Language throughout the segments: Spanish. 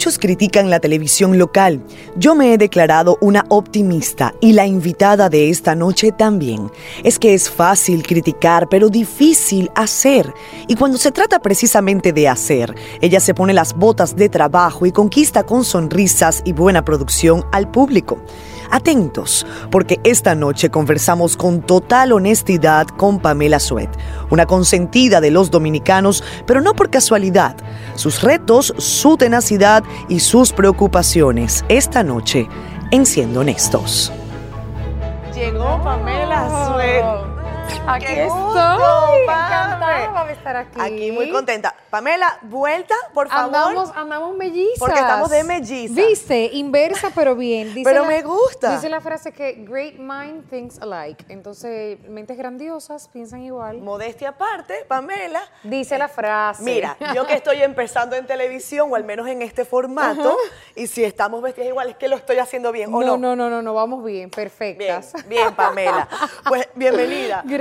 Muchos critican la televisión local. Yo me he declarado una optimista y la invitada de esta noche también. Es que es fácil criticar, pero difícil hacer. Y cuando se trata precisamente de hacer, ella se pone las botas de trabajo y conquista con sonrisas y buena producción al público. Atentos, porque esta noche conversamos con total honestidad con Pamela Suet, una consentida de los dominicanos, pero no por casualidad. Sus retos, su tenacidad y sus preocupaciones esta noche en Siendo Honestos. Llegó Pamela Suet. Aquí Qué estoy. gusto, Encantada estar aquí. Aquí muy contenta. Pamela, vuelta, por favor. Andamos, andamos mellizas. Porque estamos de mellizas. Viste, inversa pero bien. Dice Pero la- me gusta. Dice la frase que great mind thinks alike. Entonces, mentes grandiosas piensan igual. Modestia aparte, Pamela. Dice la frase. Mira, yo que estoy empezando en televisión, o al menos en este formato, y si estamos vestidas igual, es que lo estoy haciendo bien, ¿o no, no? no, no, no, no, vamos bien, Bien, perfectas. bien, Pamela. Pues bienvenida. Gracias.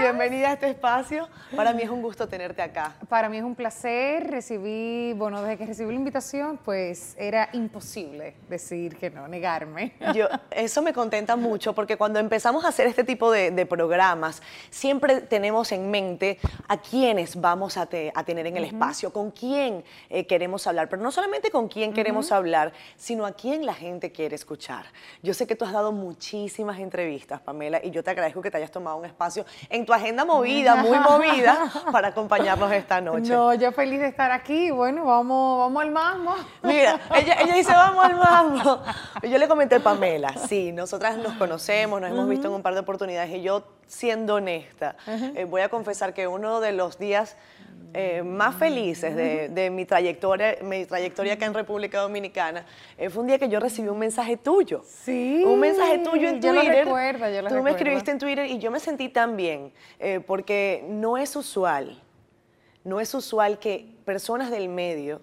Bienvenida a este espacio. Para mí es un gusto tenerte acá. Para mí es un placer. Recibí, bueno, desde que recibí la invitación, pues era imposible decir que no, negarme. Yo, eso me contenta mucho porque cuando empezamos a hacer este tipo de, de programas, siempre tenemos en mente a quiénes vamos a, te- a tener en el espacio, con quién eh, queremos hablar, pero no solamente con quién queremos hablar, sino a quién la gente quiere escuchar. Yo sé que tú has dado muchísimas entrevistas, Pamela, y yo te agradezco que te hayas tomado un espacio en tu agenda movida, muy movida, para acompañarnos esta noche. No, yo feliz de estar aquí. Bueno, vamos, vamos al mambo. Mira, ella, ella dice, vamos al mambo. Yo le comenté a Pamela, sí, nosotras nos conocemos, nos hemos visto en un par de oportunidades y yo, siendo honesta, eh, voy a confesar que uno de los días eh, más felices de, de mi trayectoria, mi trayectoria acá en República Dominicana, eh, fue un día que yo recibí un mensaje tuyo. Sí, Un mensaje tuyo en yo lo Twitter. recuerdo, yo lo Tú me escribiste en Twitter y yo me sentí tan bien, eh, porque no es usual, no es usual que personas del medio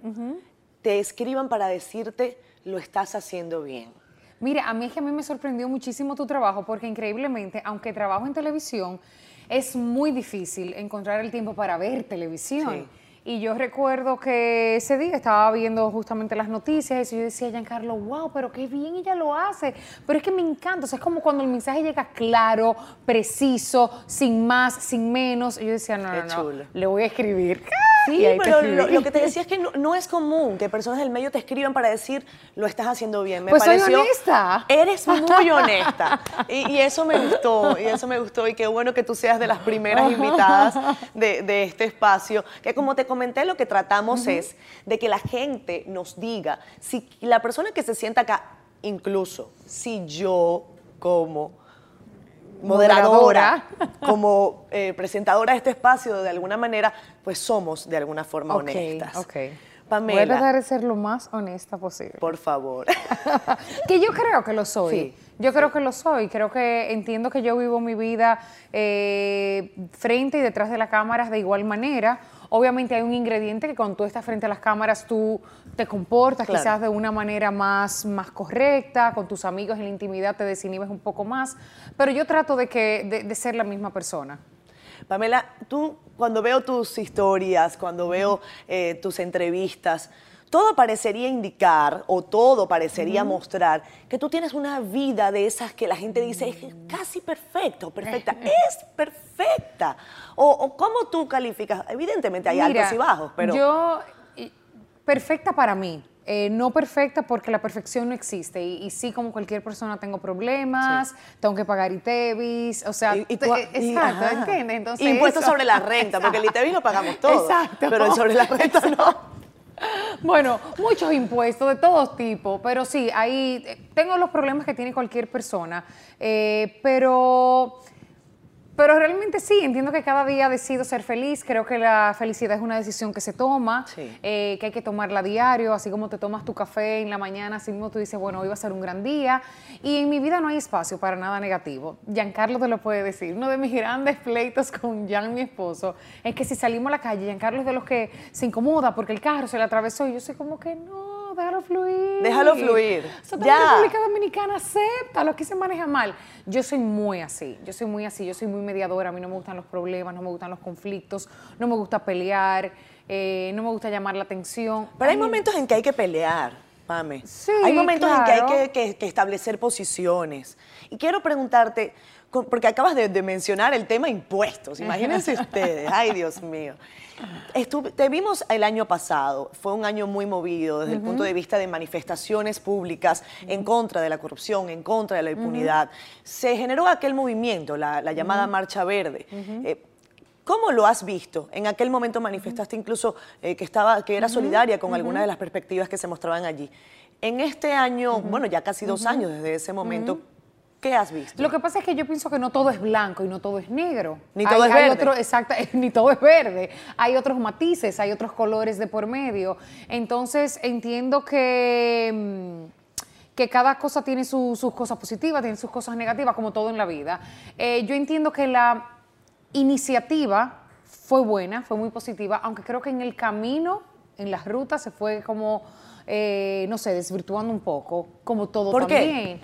te escriban para decirte lo estás haciendo bien. Mira, a mí es que a mí me sorprendió muchísimo tu trabajo porque increíblemente, aunque trabajo en televisión, es muy difícil encontrar el tiempo para ver televisión. Sí. Y yo recuerdo que ese día estaba viendo justamente las noticias y yo decía, Giancarlo, wow, pero qué bien ella lo hace. Pero es que me encanta, o sea, es como cuando el mensaje llega claro, preciso, sin más, sin menos. Y yo decía, no, Qué no, no, chulo. le voy a escribir. Sí, pero lo, lo que te decía es que no, no es común que personas del medio te escriban para decir lo estás haciendo bien. Me Pues soy pareció, honesta. Eres muy honesta. Y, y eso me gustó, y eso me gustó. Y qué bueno que tú seas de las primeras invitadas de, de este espacio. Que como te comenté, lo que tratamos es de que la gente nos diga si la persona que se sienta acá, incluso si yo como moderadora, como eh, presentadora de este espacio, de alguna manera, pues somos de alguna forma honestas. ok. Voy a Pamela, tratar de ser lo más honesta posible. por favor. que yo creo que lo soy. Sí, Yo creo que lo soy. Creo que entiendo que yo vivo mi vida eh, frente y detrás de las cámaras de igual manera. Obviamente hay un ingrediente que cuando tú estás frente a las cámaras tú te comportas Claro. quizás de una manera más, más correcta, con tus amigos en la intimidad te desinhibes un poco más, pero yo trato de, que, de, de ser la misma persona. Pamela, tú cuando veo tus historias, cuando veo eh, tus entrevistas, todo parecería indicar o todo parecería mostrar que tú tienes una vida de esas que la gente dice es casi perfecta o perfecta. es perfecta. O, o cómo tú calificas. Evidentemente hay Mira, altos y bajos, pero Yo, perfecta para mí. eh, no perfecta porque la perfección no existe. Y, y sí, como cualquier persona, tengo problemas, tengo que pagar ITEVIS, o sea, Y- y exacto, ajá. ¿entiendes? Entonces, Impuestos sobre la renta, porque el ITEVIS lo pagamos todos. Exacto. Pero el sobre la renta no. Bueno, muchos impuestos de todos tipos, pero sí, ahí eh, tengo los problemas que tiene cualquier persona, eh, pero, pero realmente sí, entiendo que cada día decido ser feliz, creo que la felicidad es una decisión que se toma, Sí. eh, que hay que tomarla a diario, así como te tomas tu café en la mañana, así mismo tú dices, bueno, hoy va a ser un gran día, y en mi vida no hay espacio para nada negativo. Giancarlo te lo puede decir, uno de mis grandes pleitos con Jan, mi esposo, es que si salimos a la calle, Giancarlo es de los que se incomoda porque el carro se le atravesó, y yo soy como que no, déjalo fluir. Déjalo fluir. Ya. en República Dominicana, acepta, lo que se maneja mal. Yo soy muy así, yo soy muy así, yo soy muy mediadora, a mí no me gustan los problemas, no me gustan los conflictos, no me gusta pelear. eh, no me gusta llamar la atención. Pero hay Ay, momentos en que hay que pelear, Pame. Sí, hay momentos en que hay que, que- que establecer posiciones. Y quiero preguntarte, porque acabas de, de mencionar el tema impuestos. Imagínense ustedes, ay Dios mío. Estuve- te vimos el año pasado, fue un año muy movido desde el punto de vista de manifestaciones públicas en contra de la corrupción, en contra de la impunidad. Se generó aquel movimiento, la, la llamada Marcha Verde. Eh, ¿Cómo lo has visto? En aquel momento manifestaste incluso eh, que, estaba, que era solidaria con algunas de las perspectivas que se mostraban allí. En este año, bueno, ya casi dos años desde ese momento, ¿qué has visto? Lo que pasa es que yo pienso que no todo es blanco y no todo es negro. Ni todo Hay- es hay verde. otro- exacto, ni todo es verde. Hay otros matices, hay otros colores de por medio. Entonces entiendo que, mm, que cada cosa tiene su- sus cosas positivas, tiene sus cosas negativas, como todo en la vida. Eh, yo entiendo que la iniciativa fue buena, fue muy positiva, aunque creo que en el camino, en las rutas, se fue como, eh, no sé, desvirtuando un poco, como todo ¿Por qué?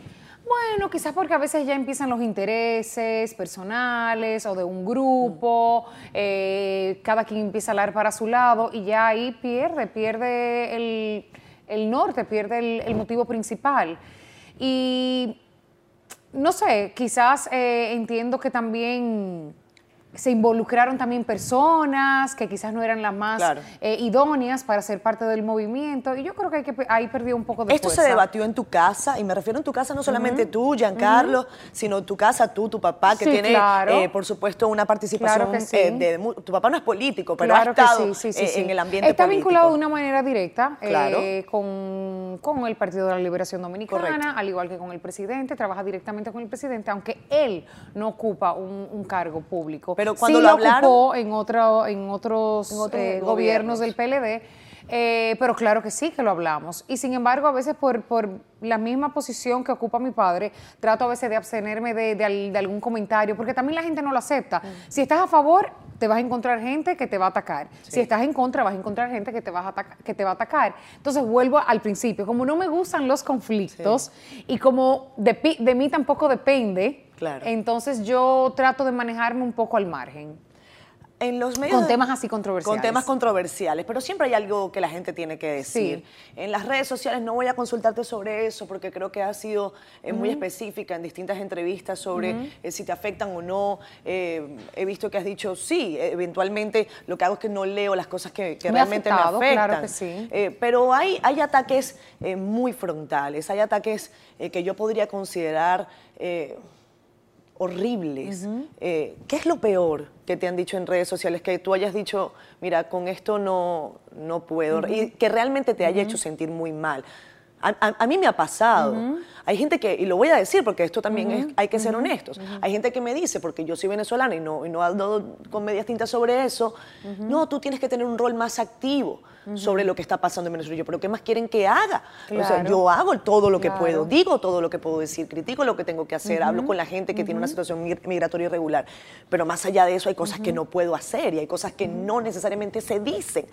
Bueno, quizás porque a veces ya empiezan los intereses personales o de un grupo, eh, cada quien empieza a hablar para su lado y ya ahí pierde, pierde el, el norte, pierde el, el motivo principal. Y no sé, quizás eh, entiendo que también se involucraron también personas que quizás no eran las más Claro. eh, idóneas para ser parte del movimiento y yo creo que, hay que ahí perdió un poco de Esto se debatió en tu casa, y me refiero en tu casa no solamente tú, Giancarlo, sino tu casa, tú, tu papá, que Sí, tiene, claro. eh, por supuesto, una participación. Claro que sí. eh, de tu papá no es político, pero ha estado sí, en el ambiente Está político. vinculado de una manera directa con, con el Partido de la Liberación Dominicana, Correcto. al igual que con el presidente, trabaja directamente con el presidente, aunque él no ocupa un, un cargo público. Pero cuando Sí lo hablaron- ocupó en, otro, en otros, En eh, gobiernos. gobiernos del PLD, eh, pero claro que sí que lo hablamos. Y sin embargo, a veces por, por la misma posición que ocupa mi padre, trato a veces de abstenerme de, de al- de algún comentario, porque también la gente no lo acepta. Si estás a favor, te vas a encontrar gente que te va a atacar. Si estás en contra, vas a encontrar gente que te, vas a ataca- que te va a atacar. Entonces vuelvo al principio, como no me gustan los conflictos y como de mí tampoco depende, Claro. entonces yo trato de manejarme un poco al margen. En los medios Con de- temas así controversiales. Con temas controversiales, pero siempre hay algo que la gente tiene que decir. En las redes sociales no voy a consultarte sobre eso porque creo que has sido eh, muy específica en distintas entrevistas sobre eh, si te afectan o no. Eh, he visto que has dicho sí, eventualmente lo que hago es que no leo las cosas que, que Me ha realmente afectado, me afectan. claro que sí. Pero hay, hay ataques muy frontales, hay ataques que yo podría considerar... horribles. Eh, ¿Qué es lo peor que te han dicho en redes sociales? Que tú hayas dicho, mira, con esto no, no puedo. Y que realmente te haya hecho sentir muy mal. A, a- a mí me ha pasado. Hay gente que, y lo voy a decir porque esto también es, hay que ser honestos, hay gente que me dice, porque yo soy venezolana y no, y no ando con medias tintas sobre eso, no, tú tienes que tener un rol más activo sobre lo que está pasando en Venezuela. Yo, pero ¿qué más quieren que haga? O sea, yo hago todo lo que Claro. puedo, digo todo lo que puedo decir, critico lo que tengo que hacer, hablo con la gente que tiene una situación mig- migratoria irregular, pero más allá de eso hay cosas que no puedo hacer y hay cosas que no necesariamente se dicen.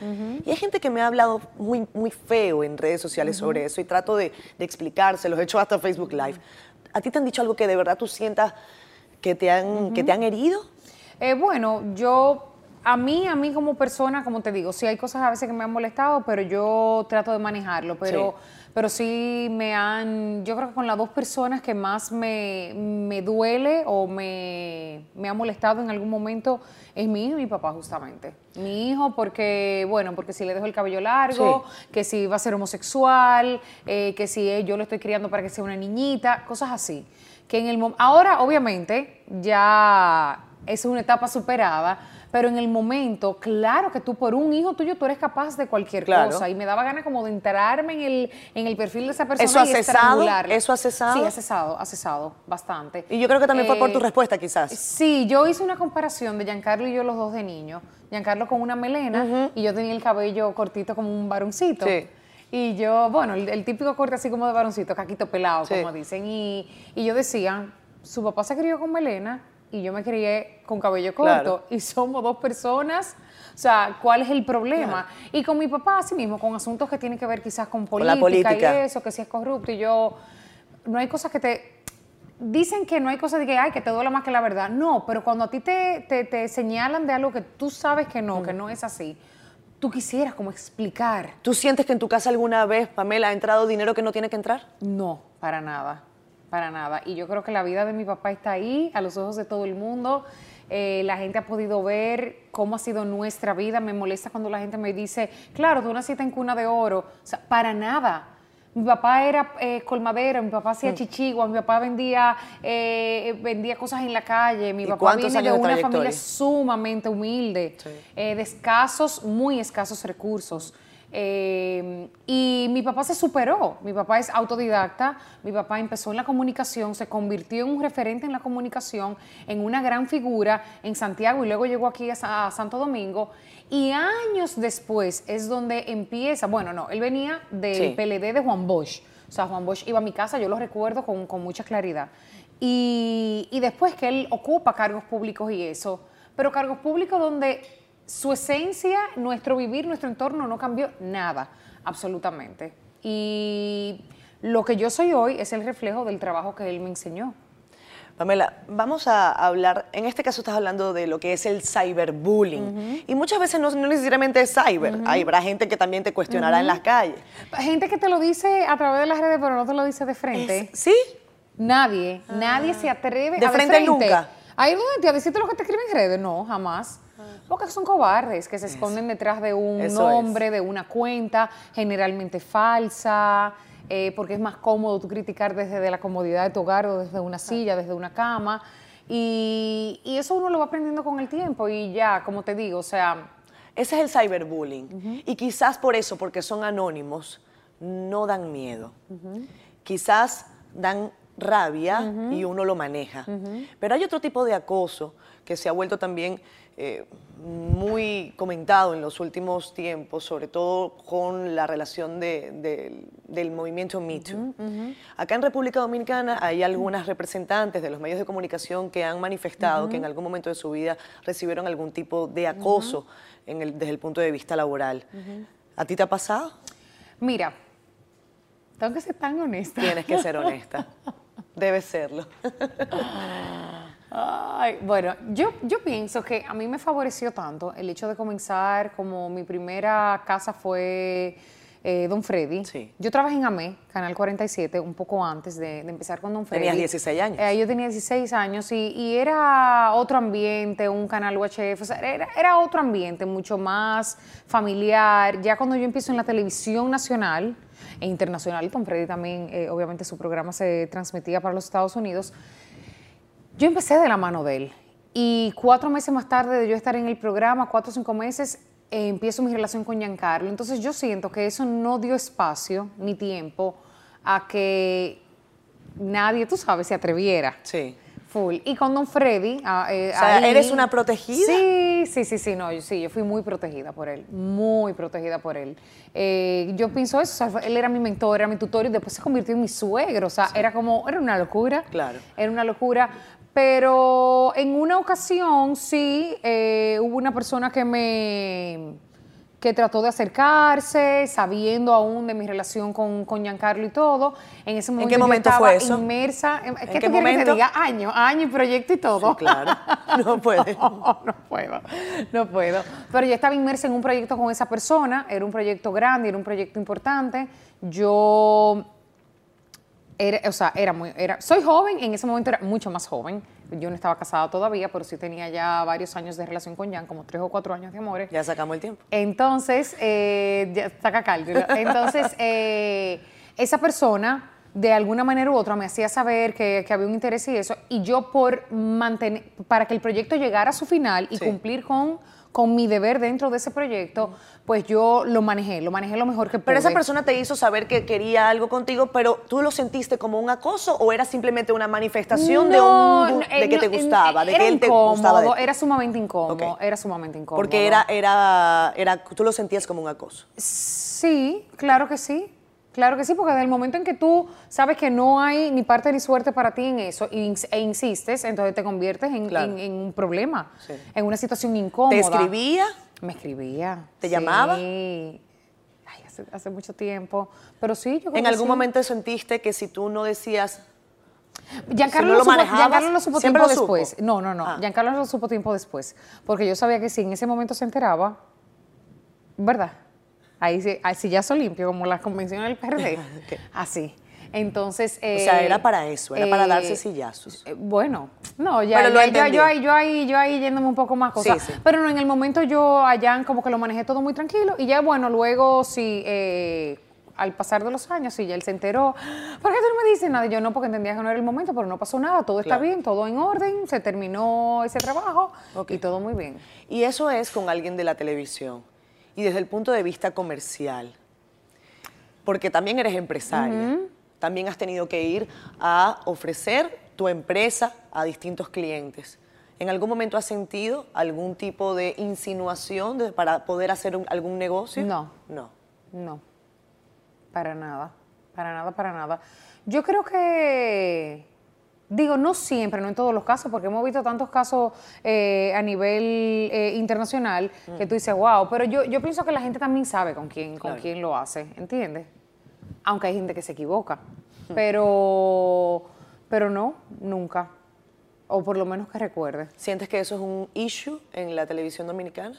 Y hay gente que me ha hablado muy, muy feo en redes sociales sobre eso y trato de, de explicárselos, he hecho hasta Facebook Live. ¿A ti te han dicho algo que de verdad tú sientas que te han, que te han herido? Eh, bueno, yo, a mí, a mí como persona, como te digo, sí hay cosas a veces que me han molestado, pero yo trato de manejarlo, pero Sí. Pero sí me han, yo creo que con las dos personas que más me, me duele o me, me ha molestado en algún momento es mi hijo y mi papá justamente. Mi hijo porque, bueno, porque si le dejo el cabello largo, que si va a ser homosexual, eh, que si eh, yo lo estoy criando para que sea una niñita, cosas así. Que en el ahora, obviamente, ya es una etapa superada, pero en el momento, claro que tú por un hijo tuyo tú eres capaz de cualquier Claro. cosa. Y me daba ganas como de enterarme en el, en el perfil de esa persona ¿Eso y cesado? ¿Eso ha cesado? Sí, ha cesado, ha cesado bastante. Y yo creo que también fue por tu Eh, respuesta, quizás. Sí, yo hice una comparación de Giancarlo y yo los dos de niños. Giancarlo con una melena y yo tenía el cabello cortito como un varoncito. Sí. Y yo, bueno, el, el típico corte así como de varoncito, caquito pelado, Sí. como dicen. Y, y yo decía, su papá se crió con melena y yo me crié con cabello corto. Claro. Y somos dos personas. O sea, ¿cuál es el problema? Y con mi papá, así mismo, con asuntos que tienen que ver quizás con Con la política, política. y eso, que si es corrupto. Y yo, no hay cosas que te, Dicen que no hay cosa de que, ay, que te duela más que la verdad. No, pero cuando a ti te, te- te señalan de algo que tú sabes que no, que no es así, tú quisieras como explicar. ¿Tú sientes que en tu casa alguna vez, Pamela, ha entrado dinero que no tiene que entrar? No, para nada, para nada. Y yo creo que la vida de mi papá está ahí, a los ojos de todo el mundo. Eh, la gente ha podido ver cómo ha sido nuestra vida. Me molesta cuando la gente me dice, claro, tú naciste en cuna de oro. O sea, para nada. Mi papá era eh, colmadero, mi papá hacía mm. chichigua, mi papá vendía, eh, vendía cosas en la calle, mi papá viene de una familia sumamente humilde, de escasos, muy escasos recursos. Eh, y mi papá se superó, mi papá es autodidacta, mi papá empezó en la comunicación, se convirtió en un referente en la comunicación, en una gran figura en Santiago y luego llegó aquí a, Santo Domingo. Y años después es donde empieza, bueno, no, él venía del PLD de Juan Bosch, o sea, Juan Bosch iba a mi casa, yo lo recuerdo con, con mucha claridad. Y, y después que él ocupa cargos públicos y eso, pero cargos públicos donde su esencia, nuestro vivir, nuestro entorno no cambió nada, absolutamente. Y lo que yo soy hoy es el reflejo del trabajo que él me enseñó. Pamela, vamos a hablar, en este caso estás hablando de lo que es el cyberbullying. Y muchas veces no, necesariamente es cyber, habrá gente que también te cuestionará en las calles. Gente que te lo dice a través de las redes, pero no te lo dice de frente. ¿Sí? Nadie, nadie se atreve de a frente, de frente nunca. Ahí donde te decirte lo que te escriben en redes, no, jamás. Porque son cobardes que se esconden detrás de un nombre, de una cuenta, generalmente falsa, eh, porque es más cómodo tú criticar desde la comodidad de tu hogar o desde una silla, desde una cama. Y, eso uno lo va aprendiendo con el tiempo y ya, como te digo, o sea... Ese es el cyberbullying. Y quizás por eso, porque son anónimos, no dan miedo. Quizás dan rabia y uno lo maneja. Pero hay otro tipo de acoso que se ha vuelto también eh, muy comentado en los últimos tiempos, sobre todo con la relación del movimiento Me Too. Acá en República Dominicana hay algunas representantes de los medios de comunicación que han manifestado que en algún momento de su vida recibieron algún tipo de acoso desde el punto de vista laboral. ¿A ti te ha pasado? Mira, tengo que ser tan honesta. Tienes que ser honesta. Debes serlo. Bueno, yo, yo pienso que a mí me favoreció tanto el hecho de comenzar como mi primera casa fue eh, Don Freddy. Yo trabajé en AME, Canal 47, un poco antes de, empezar con Don Freddy. Tenías 16 años. Eh, yo tenía 16 años y, era otro ambiente, un canal UHF, o sea, era, otro ambiente, mucho más familiar. Ya cuando yo empiezo en la televisión nacional e internacional, Don Freddy también, eh, obviamente su programa se transmitía para los Estados Unidos, yo empecé de la mano de él y cuatro meses más tarde de yo estar en el programa, cuatro o cinco meses, eh, empiezo mi relación con Giancarlo. Entonces yo siento que eso no dio espacio ni tiempo a que nadie, tú sabes, se atreviera. Sí. Full. Y con Don Freddy. Ah, eh, o sea, ¿eres una protegida? Sí, sí, sí, sí, no, yo, sí, yo fui muy protegida por él, muy protegida por él. Eh, yo pienso eso, o sea, él era mi mentor, era mi tutor y después se convirtió en mi suegro, o sea, era como, era una locura. Claro. Era una locura, pero en una ocasión sí eh, hubo una persona que me que trató de acercarse, sabiendo aún de mi relación con, con Giancarlo y todo. En ese momento, ¿En qué momento estaba fue eso? inmersa. ¿En, ¿Qué, qué momento? que te diga? Año, año y proyecto y todo. Sí, claro. No puede. no, no puedo. No puedo. Pero yo estaba inmersa en un proyecto con esa persona. Era un proyecto grande, era un proyecto importante. Yo era, o sea, era muy, era, soy joven, en ese momento era mucho más joven. Yo no estaba casada todavía, pero sí tenía ya varios años de relación con Jan, como tres o cuatro años de amores. Ya sacamos el tiempo. Entonces, eh, ya saca cálculo. Entonces, eh, esa persona, de alguna manera u otra, me hacía saber que, que, había un interés y eso, y yo por mantener, para que el proyecto llegara a su final y cumplir con con mi deber dentro de ese proyecto, pues yo lo manejé, lo manejé lo mejor que pude. Pero esa persona te hizo saber que quería algo contigo, pero tú lo sentiste como un acoso o era simplemente una manifestación de, un, de que te gustaba, de que él te gustaba. Era sumamente incómodo, era sumamente incómodo. Porque era, era, era, tú lo sentías como un acoso. Sí, claro que sí. Claro que sí, porque desde el momento en que tú sabes que no hay ni parte ni suerte para ti en eso e insistes, entonces te conviertes en, un problema, en una situación incómoda. ¿Te escribía? Me escribía. ¿Te llamaba? Sí. hace, mucho tiempo. Pero sí, yo creo ¿En algún momento sentiste que si tú no decías Giancarlo, lo, supo, Giancarlo lo supo tiempo después. No, no, no. Ah. Giancarlo lo supo tiempo después. Porque yo sabía que si en ese momento se enteraba, ¿verdad? Ahí sí, ahí sí ya limpio, como la convención del PRD. Así. Entonces. O sea, eh, era para eso, era para eh, darse sillazos. eh, bueno, no, ya, Pero lo ya- yo, ahí, yo ahí, yo ahí yéndome un poco más cosas. Sí, sí. Pero no, en el momento yo allá como que lo manejé todo muy tranquilo y ya bueno, luego sí, eh, al pasar de los años, sí, ya él se enteró. ¿Por qué tú no me dices nada? Yo no, porque entendía que no era el momento, pero no pasó nada, todo está bien, todo en orden, se terminó ese trabajo y todo muy bien. Y eso es con alguien de la televisión. Y desde el punto de vista comercial. Porque también eres empresaria. También has tenido que ir a ofrecer tu empresa a distintos clientes. ¿En algún momento has sentido algún tipo de insinuación de- para poder hacer un- algún negocio? No. No. No, para nada, para nada, para nada. Yo creo que, digo, no siempre, no en todos los casos, porque hemos visto tantos casos eh, a nivel eh, internacional que tú dices, wow, pero yo, yo pienso que la gente también sabe con quién, con quién lo hace, ¿entiendes? Aunque hay gente que se equivoca, pero, pero no, nunca, o por lo menos que recuerde. ¿Sientes que eso es un issue en la televisión dominicana?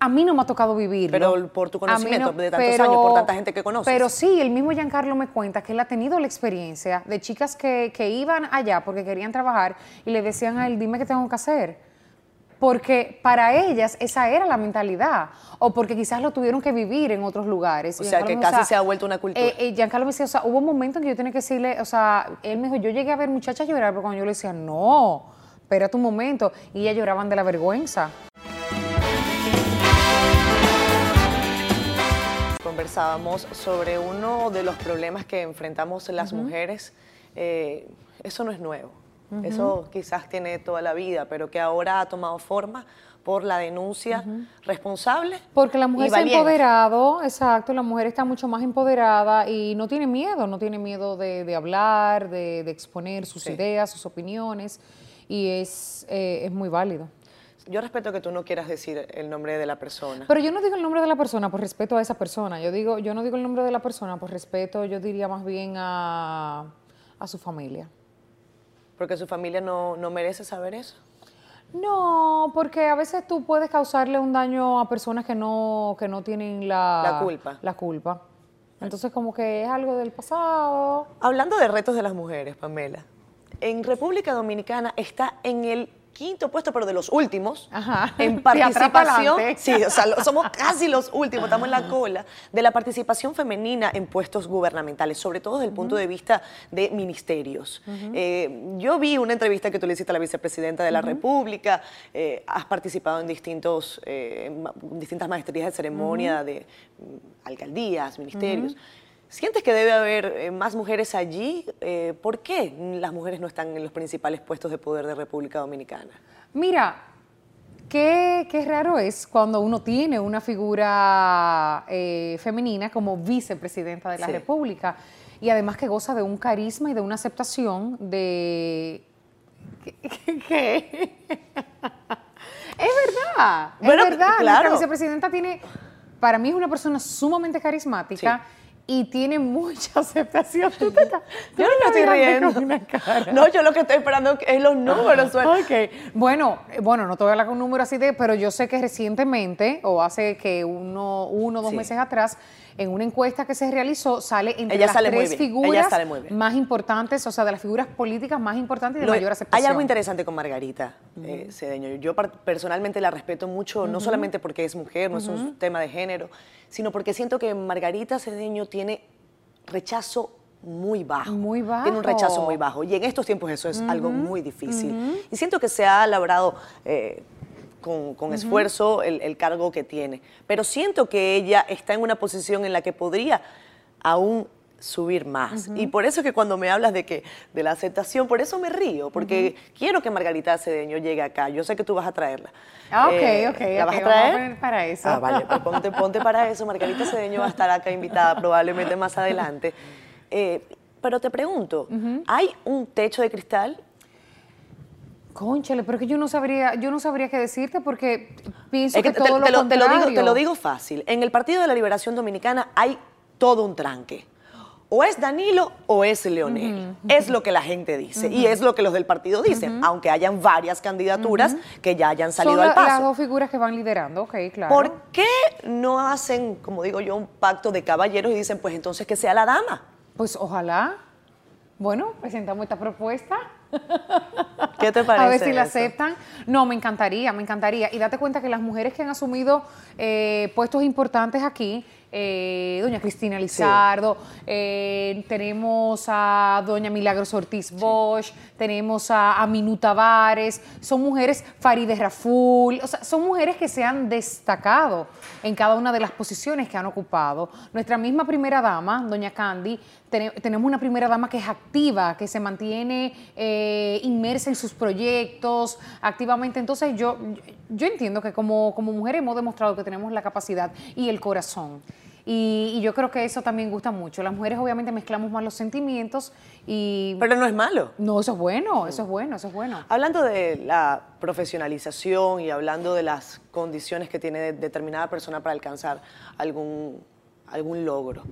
A mí no me ha tocado vivirlo. Pero por tu conocimiento de tantos años, por tanta gente que conoces. Pero sí, el mismo Giancarlo me cuenta que él ha tenido la experiencia de chicas que, que iban allá porque querían trabajar y le decían a él, dime qué tengo que hacer. Porque para ellas esa era la mentalidad. O porque quizás lo tuvieron que vivir en otros lugares. O sea, Giancarlo que casi se ha vuelto una cultura. eh, eh, Giancarlo me decía, o sea, hubo momentos en que yo tenía que decirle, o sea, él me dijo, yo llegué a ver muchachas llorar, pero cuando yo le decía, no, espérate un momento, y ellas lloraban de la vergüenza. Conversábamos sobre uno de los problemas que enfrentamos las mujeres. Eh, eso no es nuevo. Eso quizás tiene toda la vida, pero que ahora ha tomado forma por la denuncia responsable. Porque la mujer se ha empoderado, exacto, la mujer está mucho más empoderada y no tiene miedo, no tiene miedo de, de hablar, de, de exponer sus Sí. ideas, sus opiniones y es, eh, es muy válido. Yo respeto que tú no quieras decir el nombre de la persona. Pero yo no digo el nombre de la persona por respeto a esa persona, yo, digo, yo no digo el nombre de la persona por respeto, yo diría más bien a, a su familia. Porque su familia no, no merece saber eso. No, porque a veces tú puedes causarle un daño a personas que no, que no tienen la, La culpa. La culpa. Entonces como que es algo del pasado. Hablando de retos de las mujeres, Pamela, en República Dominicana está en el quinto puesto, pero de los últimos, Ajá. en participación. Sí, o sea, somos casi los últimos, estamos en la cola de la participación femenina en puestos gubernamentales, sobre todo desde el punto de vista de ministerios. Eh, yo vi una entrevista que tú le hiciste a la vicepresidenta de la República, eh, has participado en distintos, eh, ma- distintas maestrías de ceremonia de mm, alcaldías, ministerios. ¿Sientes que debe haber eh, más mujeres allí? Eh, ¿Por qué las mujeres no están en los principales puestos de poder de República Dominicana? Mira, qué, qué raro es cuando uno tiene una figura eh, femenina como vicepresidenta de la Sí. República y además que goza de un carisma y de una aceptación de... ¿Qué? es verdad, Bueno, es verdad. claro. Nuestra vicepresidenta tiene, para mí es una persona sumamente carismática. Y tiene mucha aceptación. Tú te estás- tú Yo no estoy riendo. con una cara. No, yo lo que estoy esperando es los números. suena- Ok. Bueno, eh, bueno, no te voy a hablar con un número así de, pero yo sé que recientemente, o hace que uno, uno o dos Sí. meses atrás, en una encuesta que se realizó, sale entre Ella las sale muy tres ella figuras sale muy bien. más importantes, o sea, de las figuras políticas más importantes y de Lo- mayor hay aceptación. algo interesante con Margarita eh, Cedeño. Yo personalmente la respeto mucho, no solamente porque es mujer, no es un tema de género, sino porque siento que Margarita Cedeño tiene rechazo muy bajo. Muy Tiene un rechazo bajo. muy bajo. Y en estos tiempos eso es algo muy difícil. Y siento que se ha labrado eh, con, con esfuerzo el, el cargo que tiene. Pero siento que ella está en una posición en la que podría aún subir más. Y por eso es que cuando me hablas de que de la aceptación, por eso me río, porque quiero que Margarita Cedeño llegue acá. Yo sé que tú vas a traerla. Ah, ok, Eh, ok, ¿La vas ok, a vamos a traer? para eso. Ah, vale, pues ponte, ponte para eso. Margarita Cedeño va a estar acá invitada probablemente más adelante. Eh, pero te pregunto, ¿hay un techo de cristal? Cónchale, pero es que yo no sabría, yo no sabría qué decirte porque pienso Es que todo te lo lo, te lo digo, te lo digo fácil. En el Partido de la Liberación Dominicana hay todo un tranque. o es Danilo o es Leonel. Es lo que la gente dice y es lo que los del partido dicen, aunque hayan varias candidaturas que ya hayan salido Son al paso. las dos figuras que van liderando, ok, claro. ¿Por qué no hacen, como digo yo, un pacto de caballeros y dicen, pues entonces que sea la dama? Pues ojalá. Bueno, presentamos esta propuesta. ¿Qué te parece? A ver si la eso? aceptan. No, me encantaría, me encantaría. Y date cuenta que las mujeres que han asumido eh, puestos importantes aquí, eh, doña Cristina Lizardo, eh, tenemos a doña Milagros Ortiz Bosch, tenemos a, a Minú Tavares, son mujeres, Farideh Raful, o sea, son mujeres que se han destacado en cada una de las posiciones que han ocupado. Nuestra misma primera dama, doña Candy, tene- tenemos una primera dama que es activa, que se mantiene eh, inmersa en sus proyectos activamente. Entonces yo, yo entiendo que como, como mujer hemos demostrado que tenemos la capacidad y el corazón. Y, y yo creo que eso también gusta mucho. Las mujeres obviamente mezclamos más los sentimientos y... Pero no es malo. no, eso es bueno, eso es bueno, eso es bueno. Hablando de la profesionalización y hablando de las condiciones que tiene de- determinada persona para alcanzar algún, algún logro,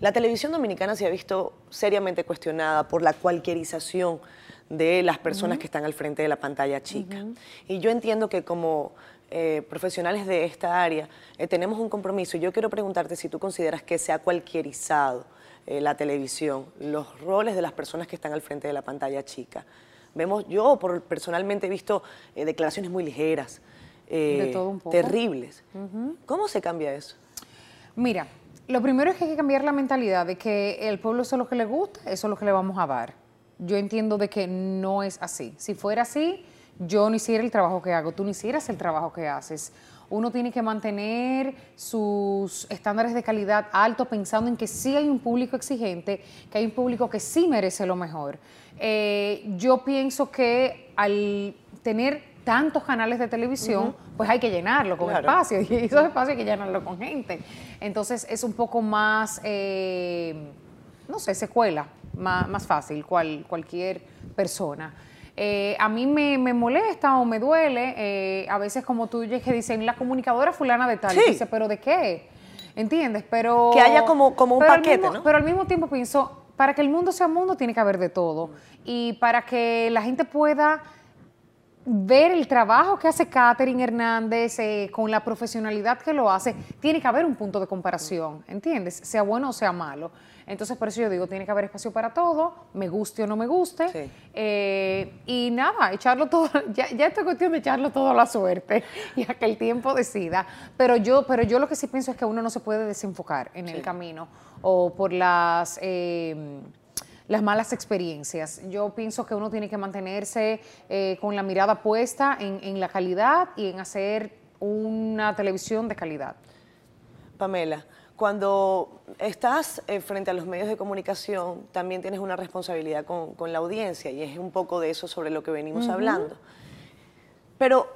la televisión dominicana se ha visto seriamente cuestionada por la cualquierización de las personas que están al frente de la pantalla chica. Y yo entiendo que como eh, profesionales de esta área eh, tenemos un compromiso y yo quiero preguntarte si tú consideras que se ha cualquierizado eh, la televisión, los roles de las personas que están al frente de la pantalla chica. Vemos, yo por- personalmente he visto eh, declaraciones muy ligeras, De todo un poco. terribles. ¿Cómo se cambia eso? Mira, lo primero es que hay que cambiar la mentalidad de que el pueblo eso es lo que le gusta, eso es lo que le vamos a dar. Yo entiendo de que no es así. Si fuera así, yo no hiciera el trabajo que hago, tú no hicieras el trabajo que haces. Uno tiene que mantener sus estándares de calidad altos pensando en que sí hay un público exigente, que hay un público que sí merece lo mejor. Eh, yo pienso que al tener tantos canales de televisión, pues hay que llenarlo con Claro. espacio y esos espacios hay que llenarlo con gente. Entonces es un poco más, eh, no sé, secuela, más, más fácil cual, cualquier persona. Eh, a mí me, me molesta o me duele, eh, a veces como tú que dicen la comunicadora fulana de tal, y Sí. tú dices, pero ¿de qué? ¿Entiendes? Pero... Que haya como- como un paquete, mismo- ¿no? Pero al mismo tiempo pienso, para que el mundo sea mundo tiene que haber de todo. Y para que la gente pueda ver el trabajo que hace Catherine Hernández eh, con la profesionalidad que lo hace, tiene que haber un punto de comparación, ¿entiendes? Sea bueno o sea malo. Entonces, por eso yo digo, tiene que haber espacio para todo, me guste o no me guste. Sí. Eh, y nada, echarlo todo, ya, ya esto es cuestión de echarlo todo a la suerte y a que el tiempo decida. Pero yo, pero yo lo que sí pienso es que uno no se puede desenfocar en el camino o por las... eh, las malas experiencias. Yo pienso que uno tiene que mantenerse eh, con la mirada puesta en, en la calidad y en hacer una televisión de calidad. Pamela, cuando estás eh, frente a los medios de comunicación, también tienes una responsabilidad con, con la audiencia y es un poco de eso sobre lo que venimos hablando. Pero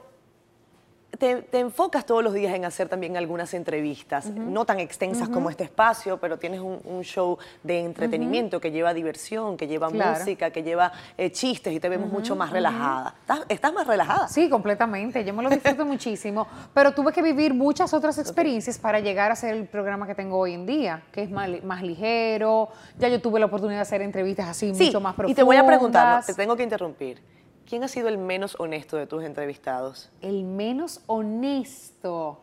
te, te enfocas todos los días en hacer también algunas entrevistas, no tan extensas como este espacio, pero tienes un, un show de entretenimiento que lleva diversión, que lleva Claro. música, que lleva eh, chistes y te vemos mucho más relajada. ¿Estás, estás más relajada? Sí, completamente. Yo me lo disfruto muchísimo, pero tuve que vivir muchas otras experiencias para llegar a hacer el programa que tengo hoy en día, que es más, li- más ligero. Ya yo tuve la oportunidad de hacer entrevistas así Sí, mucho más profundas. y te voy a preguntar, no, te tengo que interrumpir. ¿Quién ha sido el menos honesto de tus entrevistados? El menos honesto.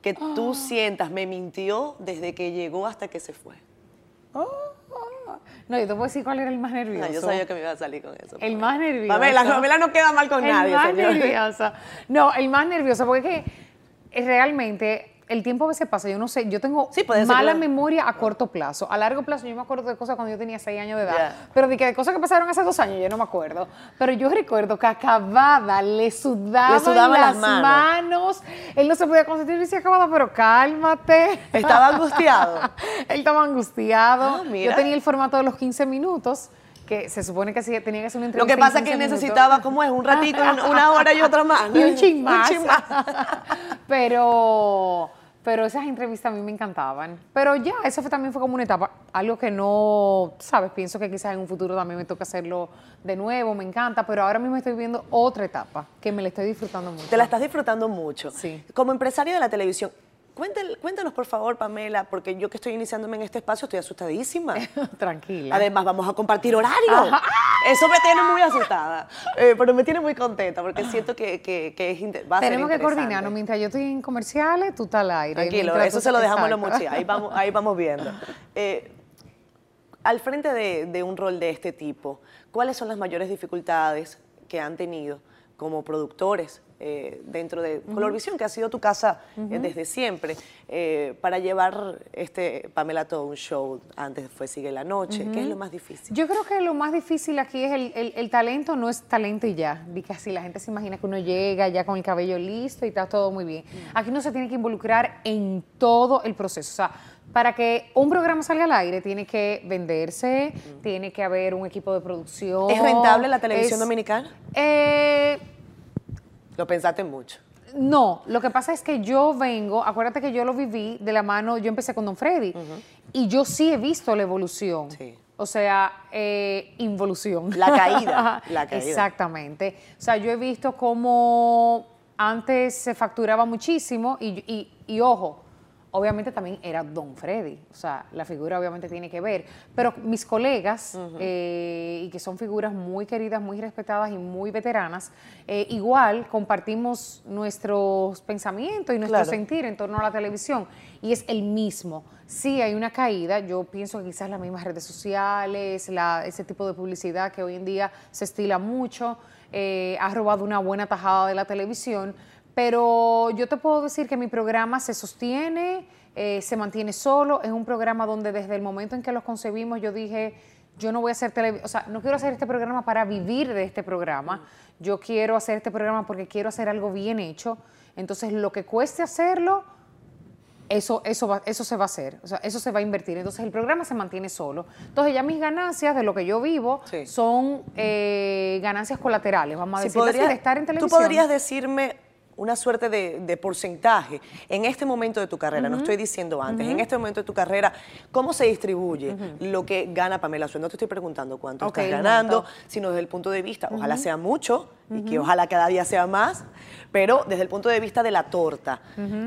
Que Ah. tú sientas, me mintió desde que llegó hasta que se fue. No, yo te puedo decir cuál era el más nervioso. Ah, yo sabía que me iba a salir con eso. El más nervioso. Pamela, Pamela no queda mal con el nadie, más señor. nervioso. No, el más nervioso, porque es que realmente el tiempo a veces pasa, yo no sé, yo tengo Sí, mala memoria a corto plazo. A largo plazo yo me acuerdo de cosas cuando yo tenía seis años de edad, pero de que de cosas que pasaron hace dos años yo no me acuerdo. Pero yo recuerdo que acabada le sudaban, Le sudaban las, las manos. manos. Él no se podía concentrar y decía, acabada, pero cálmate. Estaba angustiado. Él estaba angustiado. Ah. Yo tenía el formato de los 15 minutos, que se supone que sí, tenía que hacer una Lo entrevista. que pasa es que él 15 minutos. necesitaba, ¿cómo es? Un ratito, un- una hora y otra más. y un chin más. chin más. pero, pero esas entrevistas a mí me encantaban. Pero ya, eso fue, también fue como una etapa, algo que no, sabes, pienso que quizás en un futuro también me toca hacerlo de nuevo, me encanta, pero ahora mismo estoy viviendo otra etapa que me la estoy disfrutando mucho. Te la estás disfrutando mucho. Sí. Como empresario de la televisión, cuéntanos, cuéntanos, por favor, Pamela, porque yo que estoy iniciándome en este espacio estoy asustadísima. Tranquila. Además, vamos a compartir horario. Eso me tiene muy asustada, eh, pero me tiene muy contenta porque siento que, que, que es va a ser Tenemos que coordinarnos. Mientras yo estoy en comerciales, tú estás al aire. Tranquilo, eso tú- se lo dejamos a los mochis, ahí vamos, ahí vamos viendo. Eh, al frente de, de un rol de este tipo, ¿cuáles son las mayores dificultades que han tenido como productores eh, dentro de Colorvisión, que ha sido tu casa eh, desde siempre, eh, para llevar este Pamela todo un show? Antes fue Sigue la Noche, ¿qué es lo más difícil? Yo creo que lo más difícil aquí es el, el- el talento, no es talento y ya. Así la gente se imagina que uno llega ya con el cabello listo y está todo muy bien. Aquí uno se tiene que involucrar en todo el proceso. O sea, para que un programa salga al aire tiene que venderse, tiene que haber un equipo de producción. ¿Es rentable la televisión es- dominicana? Eh, Lo pensaste mucho. no, lo que pasa es que yo vengo, acuérdate que yo lo viví de la mano, yo empecé con Don Freddy y yo sí he visto la evolución. Sí. O sea, eh, involución. La caída, la caída. Exactamente. O sea, yo he visto cómo antes se facturaba muchísimo y, y- y ojo, obviamente también era Don Freddy. O sea, la figura obviamente tiene que ver. Pero mis colegas, eh, y que son figuras muy queridas, muy respetadas y muy veteranas, eh, igual compartimos nuestros pensamientos y nuestro Claro. sentir en torno a la televisión. Y es el mismo. Sí, hay una caída. Yo pienso que quizás las mismas redes sociales, la- ese tipo de publicidad que hoy en día se estila mucho, eh, ha robado una buena tajada de la televisión. Pero yo te puedo decir que mi programa se sostiene, eh, se mantiene solo. Es un programa donde desde el momento en que los concebimos yo dije, yo no voy a hacer televisión, o sea, no quiero hacer este programa para vivir de este programa. Yo quiero hacer este programa porque quiero hacer algo bien hecho. Entonces, lo que cueste hacerlo, eso, eso, va- eso se va a hacer, o sea, eso se va a invertir. Entonces el programa se mantiene solo. Entonces ya mis ganancias de lo que yo vivo Sí. son eh, ganancias colaterales, vamos a Si decir así, podría- de estar en televisión. Tú podrías decirme una suerte de, de porcentaje en este momento de tu carrera, no estoy diciendo antes, en este momento de tu carrera, ¿cómo se distribuye lo que gana Pamela Suárez? No te estoy preguntando cuánto estás ganando, sino desde el punto de vista, ojalá sea mucho y que ojalá cada día sea más, pero desde el punto de vista de la torta,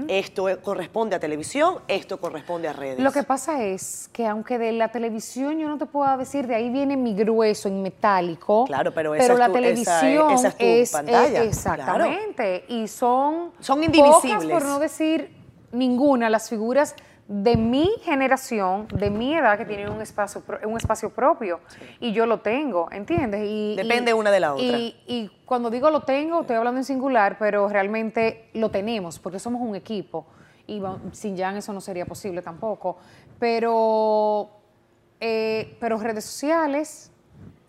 esto corresponde a televisión, esto corresponde a redes. Lo que pasa es que aunque de la televisión yo no te puedo decir, de ahí viene mi grueso en metálico. Claro, pero esa es la tu- esa es- televisión esa es tu es, pantalla, exactamente. Y son, Son pocas, indivisibles. por no decir ninguna, las figuras de mi generación, de mi edad, que tienen un espacio, un espacio propio. Y yo lo tengo, ¿entiendes? Y, Depende y- una de la otra. Y, y cuando digo lo tengo, estoy hablando en singular, pero realmente lo tenemos, porque somos un equipo. Y sin Jan eso no sería posible tampoco. Pero, eh, pero redes sociales,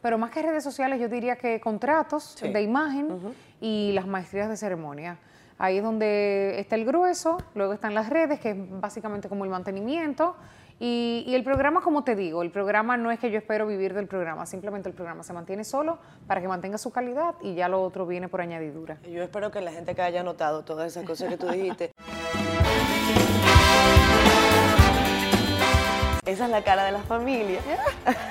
pero más que redes sociales, yo diría que contratos Sí. de imagen y las maestrías de ceremonia. Ahí es donde está el grueso, luego están las redes, que es básicamente como el mantenimiento. Y, y el programa, como te digo, el programa no es que yo espero vivir del programa, simplemente el programa se mantiene solo para que mantenga su calidad y ya lo otro viene por añadidura. Yo espero que la gente que haya notado todas esas cosas que tú dijiste. Esa es la cara de la familia.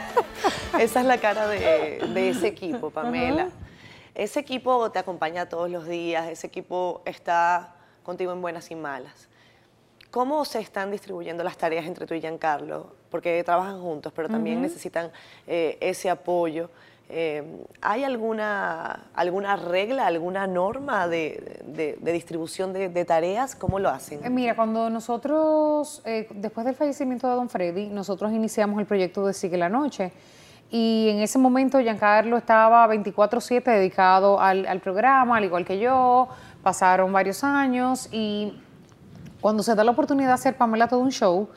Esa es la cara de, de ese equipo, Pamela. Ese equipo te acompaña todos los días, ese equipo está contigo en buenas y malas. ¿Cómo se están distribuyendo las tareas entre tú y Giancarlo? Porque trabajan juntos, pero también necesitan eh, ese apoyo. Eh, ¿Hay alguna, alguna regla, alguna norma de, de- de distribución de, de tareas? ¿Cómo lo hacen? Eh, Mira, cuando nosotros, eh, después del fallecimiento de Don Freddy, nosotros iniciamos el proyecto de Sigue la Noche. Y en ese momento Giancarlo estaba 24/7 dedicado al, al programa, al igual que yo. Pasaron varios años y cuando se da la oportunidad de hacer Pamela todo un show,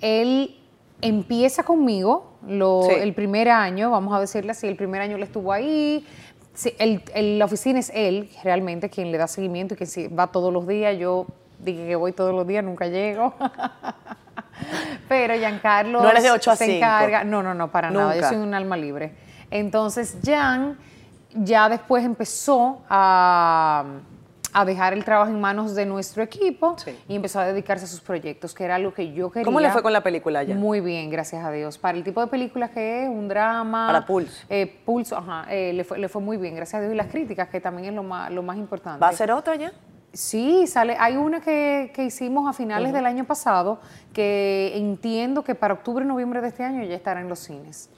él empieza conmigo lo- Sí. el primer año, vamos a decirle así, el primer año él estuvo ahí. Sí, el- el- la oficina es él realmente quien le da seguimiento y que sí, va todos los días. Yo dije que voy todos los días, nunca llego. Pero Giancarlo No eres de ocho a se encarga. No, no, no, para nada. Yo soy un alma libre. Entonces, Jan ya después empezó a, a dejar el trabajo en manos de nuestro equipo Sí. y empezó a dedicarse a sus proyectos, que era algo que yo quería. ¿Cómo le fue con la película ya? Muy bien, gracias a Dios. Para el tipo de películas que es, un drama. Para Pulso. eh, Pulso, ajá. eh, le, fue, le fue muy bien, gracias a Dios. Y las críticas, que también es lo más, lo más importante. ¿Va a ser otra ya? Sí, sale. Hay una que, que hicimos a finales del año pasado que entiendo que para octubre, noviembre de este año ya estará en los cines.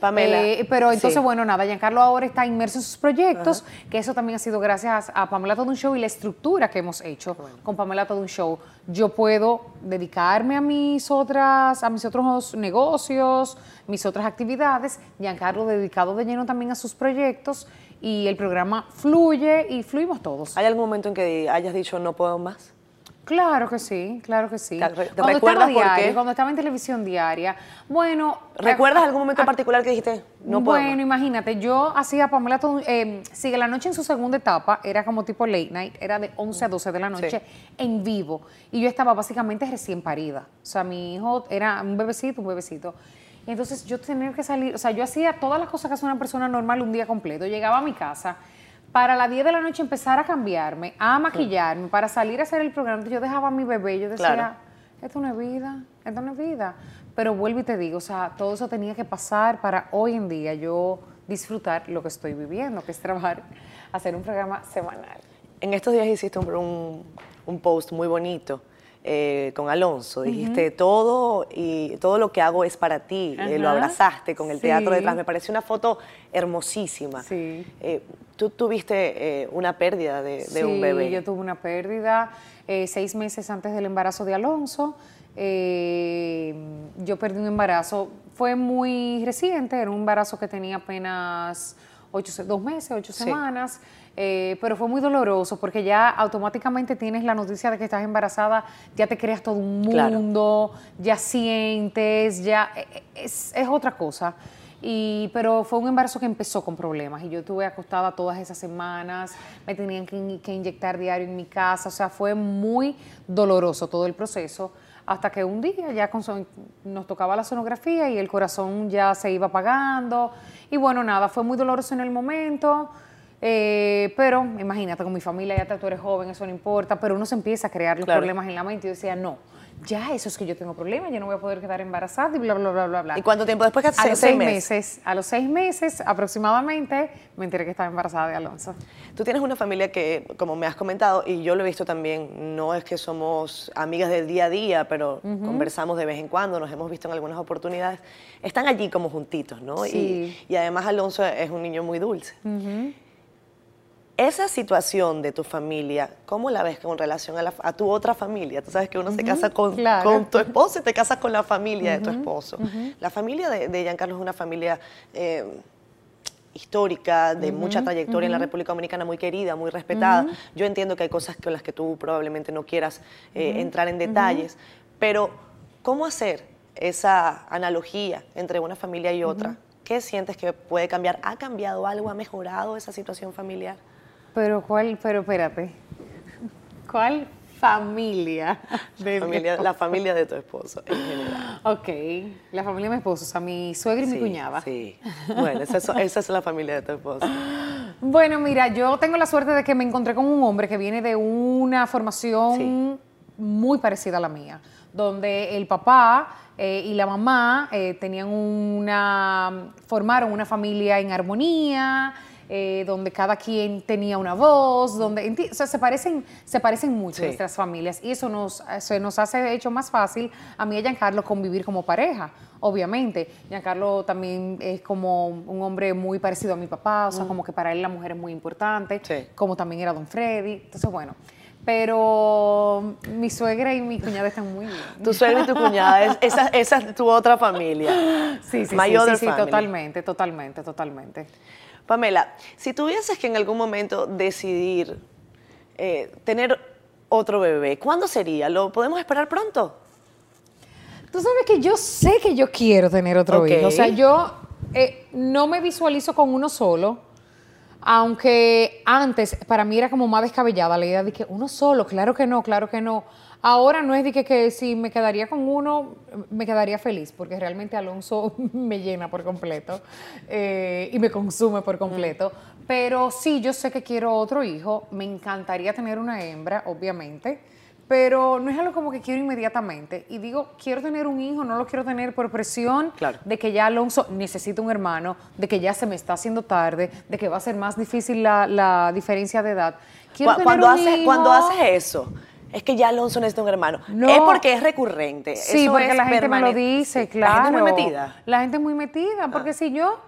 Pamela. Eh, pero entonces, sí. bueno, nada, Giancarlo ahora está inmerso en sus proyectos, que eso también ha sido gracias a Pamela Todo un Show y la estructura que hemos hecho con Pamela Todo un Show. Yo puedo dedicarme a mis otras, a mis otros negocios, mis otras actividades. Giancarlo dedicado de lleno también a sus proyectos y el programa fluye y fluimos todos. ¿Hay algún momento en que hayas dicho no puedo más? Claro que sí, claro que sí. ¿Te recuerdas estaba por diario, qué? cuando estaba en televisión diaria, bueno... ¿Recuerdas eh, algún momento en ah, particular que dijiste no puedo bueno, imagínate, yo hacía Pamela todo, eh, Sigue la Noche en su segunda etapa, era como tipo late night, era de 11 a 12 de la noche, en vivo. Y yo estaba básicamente recién parida. O sea, mi hijo era un bebecito, un bebecito. Y entonces yo tenía que salir, o sea, yo hacía todas las cosas que hace una persona normal un día completo. Llegaba a mi casa, para las 10 de la noche empezar a cambiarme, a maquillarme, para salir a hacer el programa. Yo dejaba a mi bebé, yo decía, Claro. esto no es vida, esto no es vida. Pero vuelvo y te digo, o sea, todo eso tenía que pasar para hoy en día yo disfrutar lo que estoy viviendo, que es trabajar, hacer un programa semanal. En estos días hiciste un, un- un post muy bonito eh, con Alonso. Dijiste todo y todo lo que hago es para ti. Eh, lo abrazaste con el teatro Sí. detrás. Me pareció una foto hermosísima. Sí. Eh, Tú tuviste una pérdida de, de un Sí, bebé. yo tuve una pérdida seis meses antes del embarazo de Alonso. Yo perdí un embarazo, fue muy reciente, era un embarazo que tenía apenas ocho, dos meses, ocho Sí. semanas, eh, pero fue muy doloroso porque ya automáticamente tienes la noticia de que estás embarazada, ya te creas todo un Claro. mundo, ya sientes, ya eh, es, es otra cosa. Y, pero fue un embarazo que empezó con problemas y yo estuve acostada todas esas semanas, me tenían que, que inyectar diario en mi casa, o sea, fue muy doloroso todo el proceso, hasta que un día ya con son- nos tocaba la sonografía y el corazón ya se iba apagando. Y bueno, nada, fue muy doloroso en el momento, eh, pero imagínate, con mi familia ya tú eres joven, eso no importa, pero uno se empieza a crear los Claro. problemas en la mente y yo decía, no, ya eso es que yo tengo problemas, yo no voy a poder quedar embarazada y bla, bla, bla, bla, bla. ¿Y cuánto tiempo después que A los seis meses? meses, a los seis meses aproximadamente, me enteré que estaba embarazada de Alonso. Tú tienes una familia que, como me has comentado, y yo lo he visto también, no es que somos amigas del día a día, pero conversamos de vez en cuando, nos hemos visto en algunas oportunidades. Están allí como juntitos, ¿no? Y- Sí. Y, además Alonso es un niño muy dulce. Esa situación de tu familia, ¿cómo la ves con relación a, la- a tu otra familia? Tú sabes que uno se casa con, claro. con tu esposo y te casas con la familia de tu esposo. La familia de, de Giancarlo es una familia eh, histórica, de mucha trayectoria en la República Dominicana, muy querida, muy respetada. Yo entiendo que hay cosas con las que tú probablemente no quieras eh, entrar en detalles, pero ¿cómo hacer esa analogía entre una familia y otra? ¿Qué sientes que puede cambiar? ¿Ha cambiado algo? ¿Ha mejorado esa situación familiar? Pero cuál, pero espérate, ¿cuál familia? de mi Familia- esposo? la familia de tu esposo en general. Ok, la familia de mi esposo, o sea, mi suegra y mi cuñada. Sí. Bueno, esa es, esa es la familia de tu esposo. Bueno, mira, yo tengo la suerte de que me encontré con un hombre que viene de una formación muy parecida a la mía, donde el papá eh, y la mamá eh, tenían una, formaron una familia en armonía, eh, donde cada quien tenía una voz, donde, enti- o sea, se parecen, se parecen mucho Sí. nuestras familias y eso nos, se nos hace hecho más fácil a mí y a Giancarlo convivir como pareja. Obviamente, Giancarlo también es como un hombre muy parecido a mi papá, o sea, como que para él la mujer es muy importante, Sí. como también era Don Freddy. Entonces, bueno, pero mi suegra y mi cuñada están muy bien. Tu suegra y tu cuñada, es- esa, esa es tu otra familia. Sí, sí, My sí, sí, sí, totalmente, totalmente, totalmente. Pamela, si tuvieses que en algún momento decidir eh, tener otro bebé, ¿cuándo sería? ¿Lo podemos esperar pronto? Tú sabes que yo sé que yo quiero tener otro Ok. hijo. O sea, yo eh, no me visualizo con uno solo, aunque antes para mí era como más descabellada la idea de que uno solo, claro que no, claro que no. Ahora no es de que, que si me quedaría con uno, me quedaría feliz, porque realmente Alonso me llena por completo eh, y me consume por completo. Pero sí, yo sé que quiero otro hijo. Me encantaría tener una hembra, obviamente, pero no es algo como que quiero inmediatamente. Y digo, quiero tener un hijo, no lo quiero tener por presión Claro. de que ya Alonso necesita un hermano, de que ya se me está haciendo tarde, de que va a ser más difícil la, la diferencia de edad. Quiero Cu- tener cuando, un haces, hijo. cuando haces eso, es que ya Alonso necesita un hermano. No. Es porque es recurrente. Sí, Eso porque es la gente me lo dice, claro. La gente es muy metida. La gente es muy metida, porque si yo,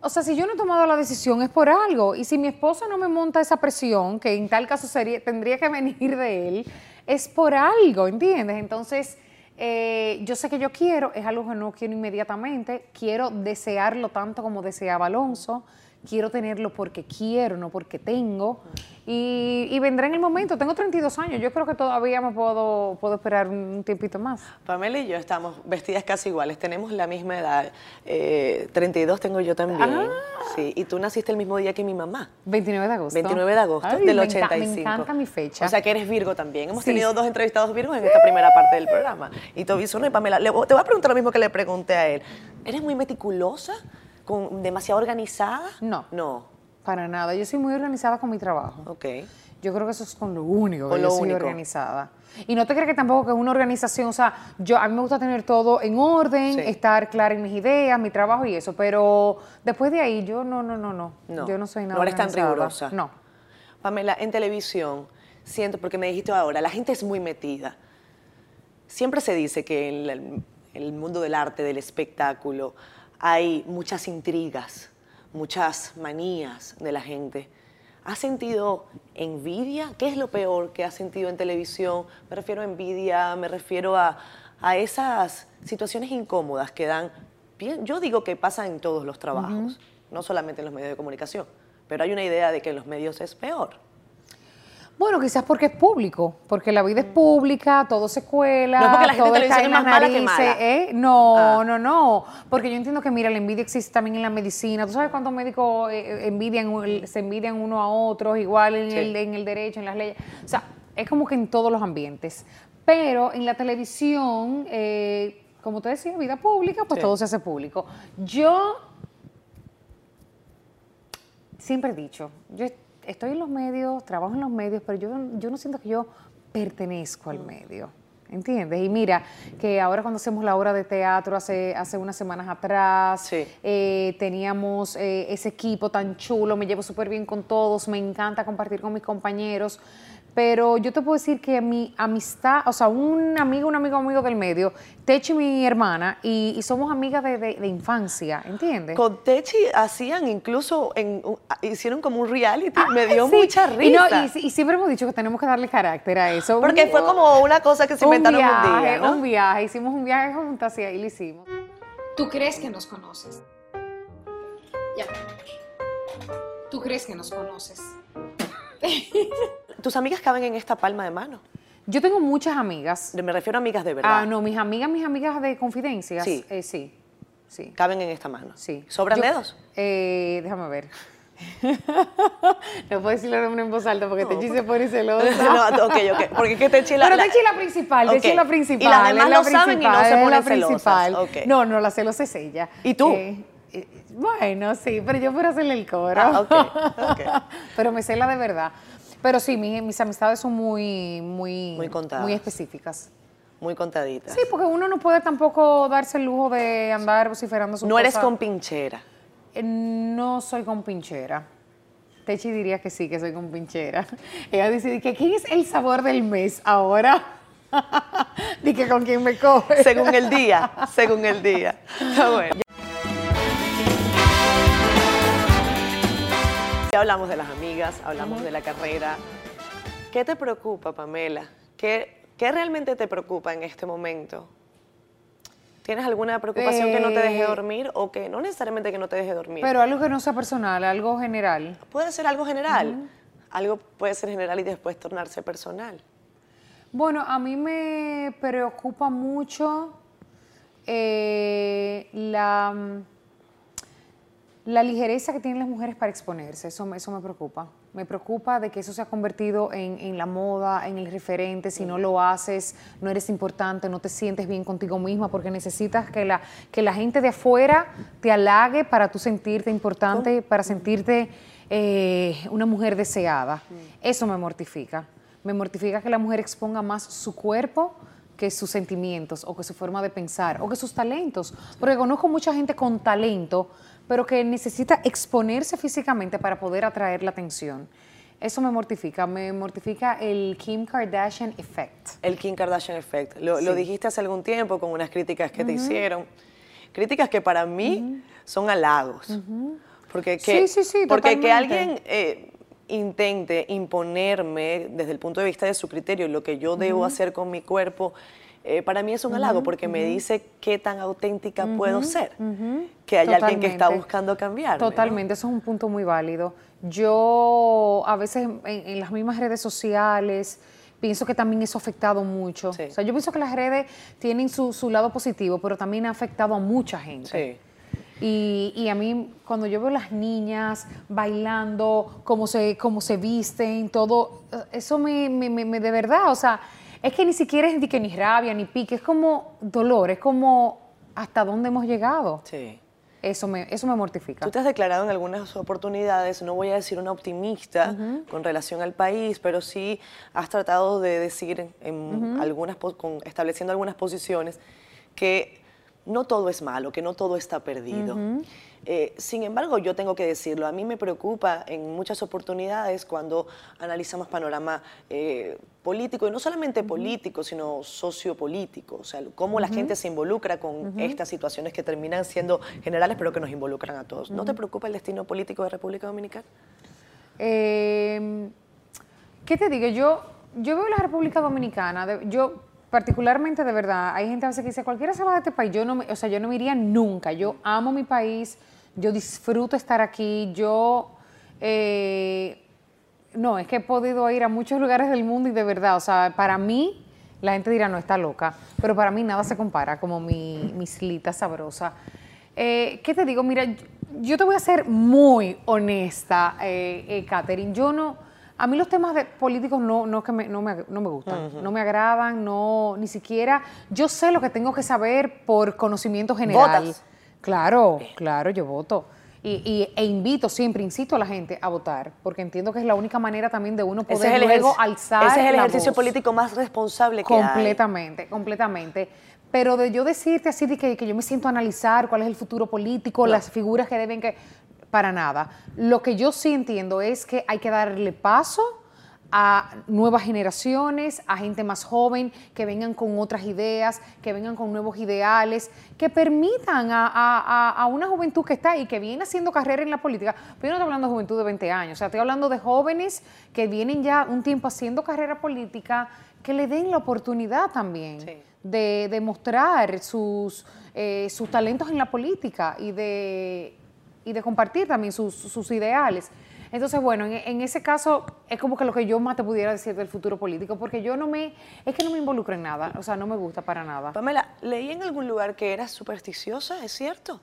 o sea, si yo no he tomado la decisión es por algo. Y si mi esposo no me monta esa presión, que en tal caso sería, tendría que venir de él, es por algo, ¿entiendes? Entonces, eh, yo sé que yo quiero, es algo que no quiero inmediatamente, quiero desearlo tanto como deseaba Alonso. Quiero tenerlo porque quiero, no porque tengo. Y, y vendrá en el momento. Tengo 32 años. Yo creo que todavía me puedo, puedo esperar un tiempito más. Pamela y yo estamos vestidas casi iguales, tenemos la misma edad. Eh, 32 tengo yo también. Ah. Sí, y tú naciste el mismo día que mi mamá. 29 de agosto. 29 de agosto Ay, del me enca- 85. Me encanta mi fecha. O sea que eres Virgo también. Hemos Sí. tenido dos entrevistados Virgos en esta primera parte del programa. Y Toby Zuno y Pamela. Le- te voy a preguntar lo mismo que le pregunté a él. ¿Eres muy meticulosa? Con, ¿Demasiado organizada? No. No. Para nada. Yo soy muy organizada con mi trabajo. Ok. Yo creo que eso es con lo único Con que lo yo soy único. organizada. Y no te crees que tampoco que es una organización, o sea, yo a mí me gusta tener todo en orden, Sí. estar clara en mis ideas, mi trabajo y eso, pero después de ahí yo no, no, no, no. No. Yo no soy nada No eres tan organizada. rigurosa. No. Pamela, en televisión, siento, porque me dijiste ahora, la gente es muy metida. Siempre se dice que en el mundo del arte, del espectáculo, hay muchas intrigas, muchas manías de la gente. ¿Has sentido envidia? ¿Qué es lo peor que has sentido en televisión? Me refiero a envidia, me refiero a, a esas situaciones incómodas que dan... Yo digo que pasan en todos los trabajos, no solamente en los medios de comunicación, pero hay una idea de que en los medios es peor. Bueno, quizás porque es público, porque la vida es pública, todo se cuela, No porque la gente televisión es más mala que mala. ¿eh? No, Ah. no, no, porque yo entiendo que, mira, la envidia existe también en la medicina. ¿Tú sabes cuántos médicos eh, envidian, un- se envidian uno a otros, igual en, Sí. el, en el derecho, en las leyes? O sea, es como que en todos los ambientes. Pero en la televisión, eh, como te decía, vida pública, pues Sí. todo se hace público. Yo siempre he dicho, yo est- estoy en los medios, trabajo en los medios, pero yo, yo no siento que yo pertenezco al medio. ¿Entiendes? Y mira, que ahora cuando hacemos la obra de teatro hace, hace unas semanas atrás, Sí. eh, teníamos eh, ese equipo tan chulo, me llevo súper bien con todos, me encanta compartir con mis compañeros, pero yo te puedo decir que mi amistad, o sea, un amigo, un amigo amigo del medio, Techi mi hermana, y, y somos amigas de, de- de infancia, ¿entiendes? Con Techi hacían incluso, en, un- hicieron como un reality, me dio Ah, Sí, mucha y no, risa. Y, si- y siempre hemos dicho que tenemos que darle carácter a eso. porque Un- fue como una cosa que se un inventaron un, viaje, día, ¿no? un viaje, hicimos un viaje juntas y ahí lo hicimos. Tú crees que nos conoces. Ya. Tú crees que nos conoces. Tus amigas caben en esta palma de mano. Yo tengo muchas amigas. Me refiero a amigas de verdad. Ah, no, mis amigas, mis amigas de confidencias. Sí. eh, sí, sí. Caben en esta mano. Sí. ¿Sobran Yo- dedos? Eh, déjame ver. no puedo decirlo en voz alta porque Techi se pone celosa. no, ok, ok. Porque es que Techi la... Pero la- Techi es la principal, Techi es la principal. Y las demás la lo saben y no se ponen la celosas. No, no, la celosa es ella. ¿Y tú? Eh, eh, bueno, sí, pero yo por hacerle el coro. Ah, ok, ok. pero me cela de verdad. Pero sí, mi- mis amistades son muy, muy, Muy contadas. muy específicas. Muy contaditas. Sí, porque uno no puede tampoco darse el lujo de andar vociferando sus no eres cosas. con pinchera. Eh, No soy compinchera. Techi diría que sí, que soy compinchera. Ella dice que quién es el sabor del mes ahora. Di que con quién me coge. Según el día, según el día. Bueno. Ya hablamos de las amigas, hablamos de la carrera. ¿Qué te preocupa, Pamela? ¿Qué, qué realmente te preocupa en este momento? ¿Tienes alguna preocupación que no te deje Eh, dormir o que no necesariamente que no te deje dormir? Pero algo que no sea personal, algo general. puede ser algo general. Algo puede ser general y después tornarse personal. Bueno, a mí me preocupa mucho eh, la, la ligereza que tienen las mujeres para exponerse. Eso, me- eso me preocupa. Me preocupa de que eso se ha convertido en, en la moda, en el referente. Si no lo haces, no eres importante, no te sientes bien contigo misma porque necesitas que la, que la gente de afuera te halague para tú sentirte importante, para sentirte eh, una mujer deseada. Eso me mortifica. Me mortifica que la mujer exponga más su cuerpo que sus sentimientos o que su forma de pensar o que sus talentos. Porque conozco mucha gente con talento, pero que necesita exponerse físicamente para poder atraer la atención. Eso me mortifica, me mortifica el Kim Kardashian effect. El Kim Kardashian effect. Lo, lo dijiste hace algún tiempo con unas críticas que te hicieron. Críticas que para mí son halagos. Porque que, Sí, sí, sí, porque que alguien eh, intente imponerme desde el punto de vista de su criterio lo que yo debo hacer con mi cuerpo, eh, para mí es un halago porque me dice qué tan auténtica puedo ser. Que hay alguien que está buscando cambiar. Totalmente, eso es un punto muy válido. Yo a veces en, en las mismas redes sociales pienso que también eso ha afectado mucho. Sí. O sea, yo pienso que las redes tienen su, su lado positivo, pero también ha afectado a mucha gente. Sí. Y, y a mí, cuando yo veo las niñas bailando, cómo se, cómo se visten, todo, eh, eso me, me- me- me- de verdad, o sea, es que ni siquiera es ni que ni rabia, ni pique, es como dolor, es como hasta dónde hemos llegado. Sí. Eso me, eso me mortifica. Tú te has declarado en algunas oportunidades, no voy a decir una optimista con relación al país, pero sí has tratado de decir, en algunas, con- estableciendo algunas posiciones, que no todo es malo, que no todo está perdido. Eh, sin embargo, yo tengo que decirlo, a mí me preocupa en muchas oportunidades cuando analizamos panorama eh, político, y no solamente político, sino sociopolítico, o sea, cómo la gente se involucra con estas situaciones que terminan siendo generales, pero que nos involucran a todos. ¿No te preocupa el destino político de República Dominicana? Eh, ¿Qué te digo? Yo, yo veo la República Dominicana, de- yo particularmente de verdad, hay gente a veces que dice, cualquiera se va de este país, yo no me, o sea, yo no me iría nunca, yo amo mi país, yo disfruto estar aquí, yo, eh, no, es que he podido ir a muchos lugares del mundo y de verdad, o sea, para mí, la gente dirá, no, está loca, pero para mí nada se compara como mi, mi islita sabrosa. Eh, ¿Qué te digo? Mira, yo, te voy a ser muy honesta, eh, eh, Catherine. Yo no, a mí los temas de políticos no, no, que me, no, me, no me gustan, no me agradan, no, ni siquiera. Yo sé lo que tengo que saber por conocimiento general. ¿Votas? Claro, claro, yo voto. Y, y- e invito, siempre insisto a la gente a votar, porque entiendo que es la única manera también de uno poder es luego alzar ese es el la ejercicio voz. político más responsable que hay. Completamente, completamente. Pero de yo decirte así de que, que yo me siento a analizar cuál es el futuro político, las figuras que deben que. Para nada. Lo que yo sí entiendo es que hay que darle paso a nuevas generaciones, a gente más joven, que vengan con otras ideas, que vengan con nuevos ideales, que permitan a, a- a- a una juventud que está ahí, que viene haciendo carrera en la política. Pero yo no estoy hablando de juventud de 20 años, o sea, estoy hablando de jóvenes que vienen ya un tiempo haciendo carrera política, que le den la oportunidad también Sí. de, de mostrar sus, eh, sus talentos en la política y de, y de compartir también sus, sus ideales. Entonces, bueno, en, en ese caso es como que lo que yo más te pudiera decir del futuro político, porque yo no me, es que no me involucro en nada, o sea, no me gusta para nada. Pamela, leí en algún lugar que eras supersticiosa, ¿es cierto?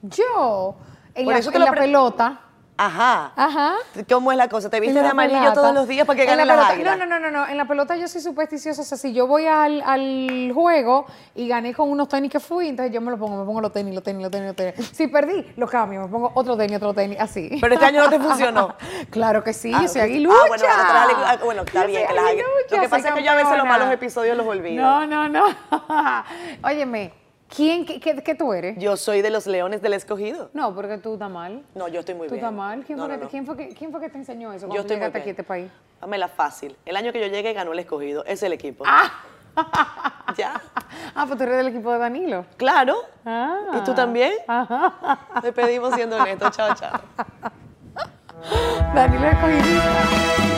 Yo, en Por la, eso te en lo la pelota, Ajá. Ajá. ¿Cómo es la cosa? ¿Te viste de amarillo pelota. todos los días para que En la ganen las pelota- águilas? No, no, no, no, no. En la pelota yo soy supersticiosa. O sea, si yo voy al, al juego y gané con unos tenis que fui, entonces yo me lo pongo, me pongo los tenis, los tenis, los tenis, los tenis. Si perdí, lo cambio, me pongo otro tenis, otro tenis, así. Pero este año no te funcionó. claro que sí, Ah, soy aguilucha. Ah, bueno, ah, bueno, está Yo bien que las. Lo que pasa es que yo a veces los malos episodios los olvido. No, no, no. Óyeme, ¿quién, qué, qué- qué tú eres? Yo soy de los leones del escogido. No, porque tú estás mal. No, yo estoy muy ¿Tú bien. estás mal? ¿Quién, No, fue no, que, no. ¿quién, fue que, ¿Quién fue que te enseñó eso Yo estoy tú muy llegaste aquí a bien. este país? Pamela, fácil. El año que yo llegué ganó el escogido. Es el equipo. ¿Ya? Ah, pues tú eres del equipo de Danilo. Claro. Ah. ¿Y tú también? Te pedimos siendo honesto. Chao, chao. Danilo es escogidista.